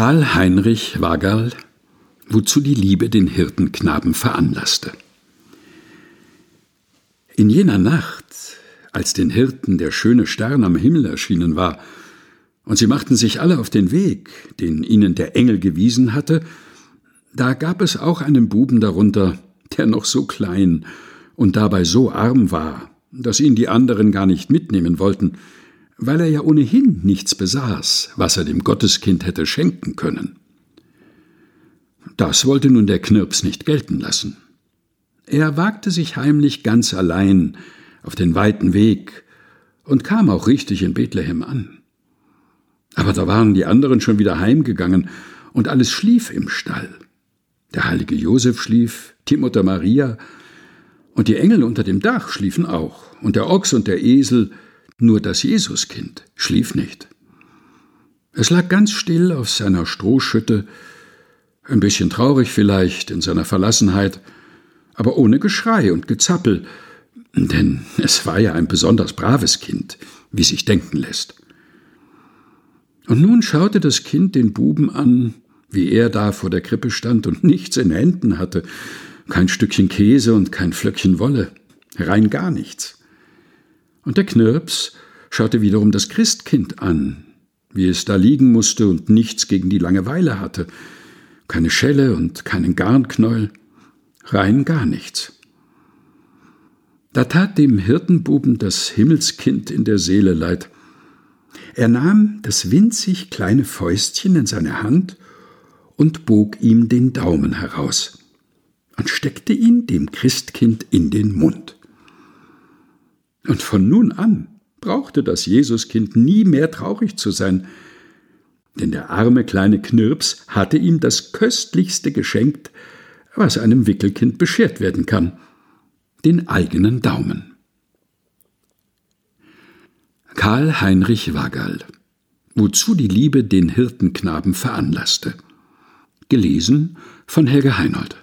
Karl Heinrich Wagerl, wozu die Liebe den Hirtenknaben veranlasste. In jener Nacht, als den Hirten der schöne Stern am Himmel erschienen war, und sie machten sich alle auf den Weg, den ihnen der Engel gewiesen hatte, da gab es auch einen Buben darunter, der noch so klein und dabei so arm war, dass ihn die anderen gar nicht mitnehmen wollten, weil er ja ohnehin nichts besaß, was er dem Gotteskind hätte schenken können. Das wollte nun der Knirps nicht gelten lassen. Er wagte sich heimlich ganz allein auf den weiten Weg und kam auch richtig in Bethlehem an. Aber da waren die anderen schon wieder heimgegangen und alles schlief im Stall. Der heilige Josef schlief, Mutter Maria und die Engel unter dem Dach schliefen auch und der Ochs und der Esel nur das Jesuskind schlief nicht. Es lag ganz still auf seiner Strohschütte, ein bisschen traurig vielleicht in seiner Verlassenheit, aber ohne Geschrei und Gezappel, denn es war ja ein besonders braves Kind, wie sich denken lässt. Und nun schaute das Kind den Buben an, wie er da vor der Krippe stand und nichts in Händen hatte, kein Stückchen Käse und kein Flöckchen Wolle, rein gar nichts. Und der Knirps schaute wiederum das Christkind an, wie es da liegen musste und nichts gegen die Langeweile hatte, keine Schelle und keinen Garnknäuel, rein gar nichts. Da tat dem Hirtenbuben das Himmelskind in der Seele leid. Er nahm das winzig kleine Fäustchen in seine Hand und bog ihm den Daumen heraus und steckte ihn dem Christkind in den Mund. Und von nun an brauchte das Jesuskind nie mehr traurig zu sein, denn der arme kleine Knirps hatte ihm das köstlichste geschenkt, was einem Wickelkind beschert werden kann, den eigenen Daumen. Karl Heinrich Wagerl Wozu die Liebe den Hirtenknaben veranlasste. Gelesen von Helge Heinold